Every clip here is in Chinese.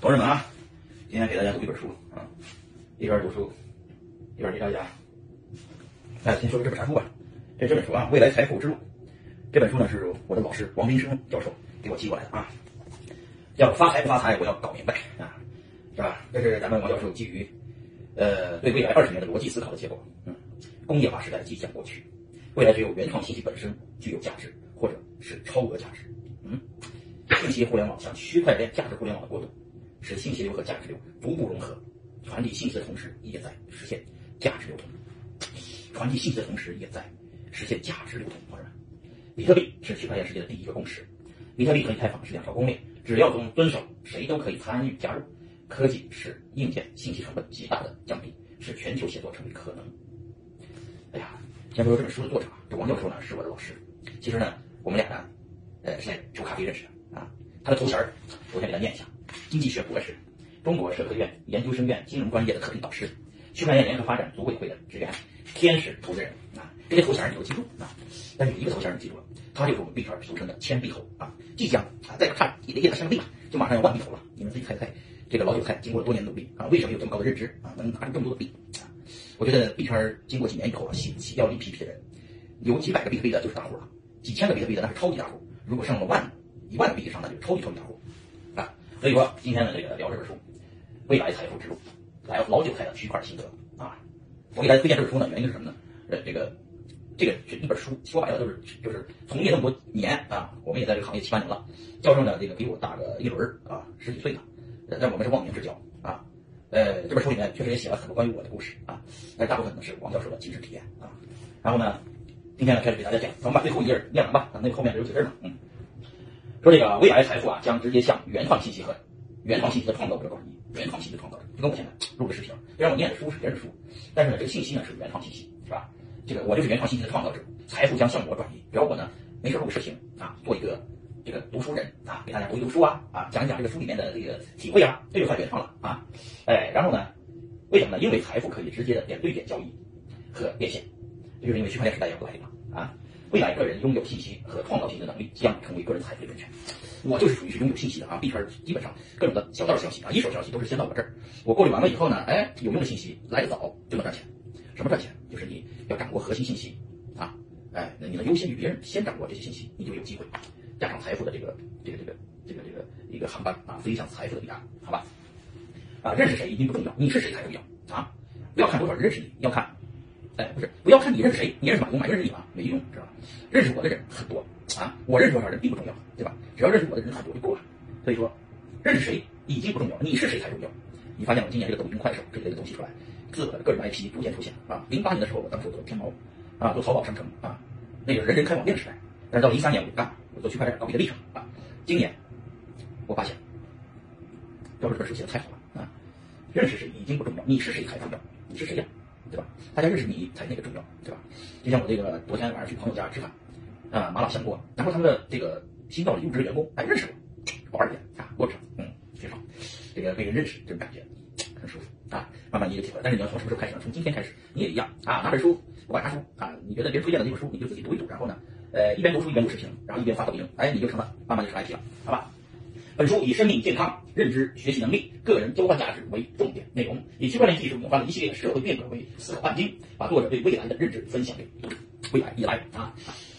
同志们啊，今天给大家读一本书啊，一边读书一边给大家。哎，先说说这本啥书吧？这这本书啊，《未来财富之路》。这本书呢是我的老师王斌生教授给我寄过来的啊，要发财不发财，我要搞明白啊，是吧？这是咱们王教授基于呃对未来二十年的逻辑思考的结果。嗯，工业化时代即将过去，未来只有原创信息本身具有价值，或者是超额价值。嗯，信息互联网向区块链价值互联网的过渡。使信息流和价值流逐步融合，传递信息的同时，也在实现价值流通。传递信息的同时，也在实现价值流通。朋友们，比特币是区块链世界的第一个共识。比特币和以太坊是两条公链，只要遵遵守，谁都可以参与加入。科技使硬件信息成本极大的降低，使全球协作成为可能。哎呀，先说说这本书的作者，这王教授呢是我的老师。其实呢，我们俩呢，呃，是在酒咖啡认识的啊。他的头衔儿，我先给他念一下。经济学博士，中国社科院研究生院金融专业的特聘导师，区块链联合发展组委会的职员，天使投资人啊，这些头衔你都记住啊。但是有一个头衔你记住了，他就是我们币圈俗称的千币猴啊。即将啊，再看一个亿的生币，就马上要万币猴了。你们自己猜猜，这个老韭菜经过了多年努力啊，为什么有这么高的认知啊，能拿出这么多的币啊？我觉得币圈经过几年以后啊，喜喜要一批批的人，有几百个比特币的就是大户了，几千个比特币的那是超级大户，如果上了万一万个币以上，那就是超级超级大户。所以说，今天的这个聊这本书《未来财富之路》，来老韭菜的区块心得啊！我给大家推荐这本书呢，原因是什么呢？呃，这个这个是一本书，说白了就是就是从业那么多年啊，我们也在这个行业七八年了。教授呢，这个比我大个一轮啊，十几岁呢，但我们是忘年之交啊。呃，这本书里面确实也写了很多关于我的故事啊，但是大部分呢是王教授的亲身体验啊。然后呢，今天呢开始给大家讲，咱们把最后一页念完吧，那个后面还有几页呢，嗯。说这个未来财富啊，将直接向原创信息和原创信息的创造者转移。原创信息的创造者，就跟我现在录的视频，虽然我念的书是别人的书，但是呢，这个信息呢是原创信息，是吧？这个我就是原创信息的创造者，财富将向我转移。只要我呢没事录个视频啊，做一个这个读书人啊，给大家读一读书啊，啊，讲一讲这个书里面的这个体会啊，这就算原创了啊。哎，然后呢，为什么呢？因为财富可以直接的点对点交易和变现，这就是因为区块链时代要来了啊。未来个人拥有信息和创造性的能力将成为个人财富的源泉。我就是属于是拥有信息的啊，币圈基本上各种的小道消息啊，一手消息都是先到我这儿，我过滤完了以后呢，哎，有用的信息来得早就能赚钱。什么赚钱？就是你要掌握核心信息啊，哎，那你能优先于别人先掌握这些信息，你就有机会加上财富的这个这个这个这个这个一个航班啊，飞向财富的彼岸，好吧？啊，认识谁已经不重要，你是谁才重要啊！不要看多少人认识你，要看。哎，不是，不要看你认识谁，你认识马云，马云认识你吗？没用，知道吧？认识我的人很多啊，我认识多少人并不重要，对吧？只要认识我的人很多就够了。所以说，认识谁已经不重要，你是谁才重要。你发现我今年这个抖音、快手这类的东西出来，自我的个人 IP 逐渐出现啊。零八年的时候，我当时做天猫啊，做淘宝商城啊，那个人人开网店的时代。但是到零三年我就干，我做区块链搞比特币城啊。今年我发现，教授这本书写的太好了啊。认识谁已经不重要，你是谁才重要。你是谁呀？对吧？大家认识你才那个重要，对吧？就像我这个昨天晚上去朋友家吃饭，啊，麻辣香锅，然后他们的这个新到的入职员工，哎，认识我，宝二姐啊，过程，嗯，挺好，这个被人认识这种感觉很舒服啊，慢慢你就体会。但是你要从什么时候开始呢？从今天开始，你也一样啊，拿本书，不管啥书啊，你觉得别人推荐的那本书，你就自己读一读，然后呢，呃，一边读书一边录视频，然后一边发抖音，哎，你就成了，慢慢就成 IP 了，好吧？本书以生命健康、认知、学习能力、个人交换价值为重点内容，以区块链技术引发了一系列社会变革为思考半径，把作者对未来的认知分享给。未来已来啊！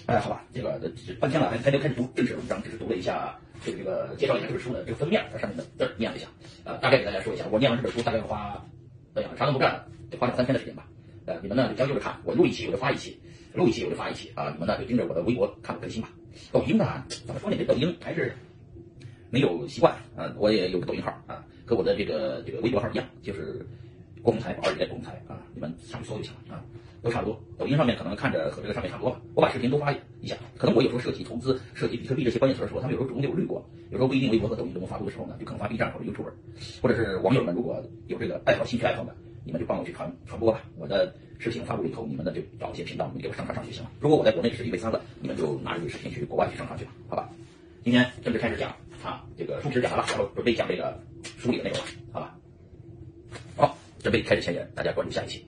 哎，好吧，这个半天了，还还没开始读正式文章，只是读了一下这个这个介绍一下这本书的这个封面上面的字念了一下，呃，大概给大家说一下，我念完这本书大概花，哎呀，啥都不干，得花两三天的时间吧。呃，你们呢就将就着看，我录一期我就发一期，录一期我就发一期啊，你们呢就盯着我的微博看我更新吧。抖音呢，怎么说呢？这抖音还是。没有习惯啊，我也有个抖音号啊，和我的这个这个微博号一样，就是郭宏才宝二爷郭宏才啊，你们上去搜就行了啊，都差不多。抖音上面可能看着和这个上面差不多吧，我把视频都发一下。可能我有时候涉及投资、涉及比特币这些关键词的时候，他们有时候中间有略过，有时候不一定微博和抖音都能发布的时候呢，就可能发 B 站或者 YouTube，或者是网友们如果有这个爱好、兴趣爱好的，你们就帮我去传传播吧。我的视频发布了以后，你们呢就找一些频道，你们给我上传上去就行了。如果我在国内是一 V 三了，你们就拿这个视频去国外去上传去吧，好吧？今天正式开始讲。这个书皮讲完了，然后准备讲这个书里的内容了，好吧？好，准备开始前言，大家关注下一期。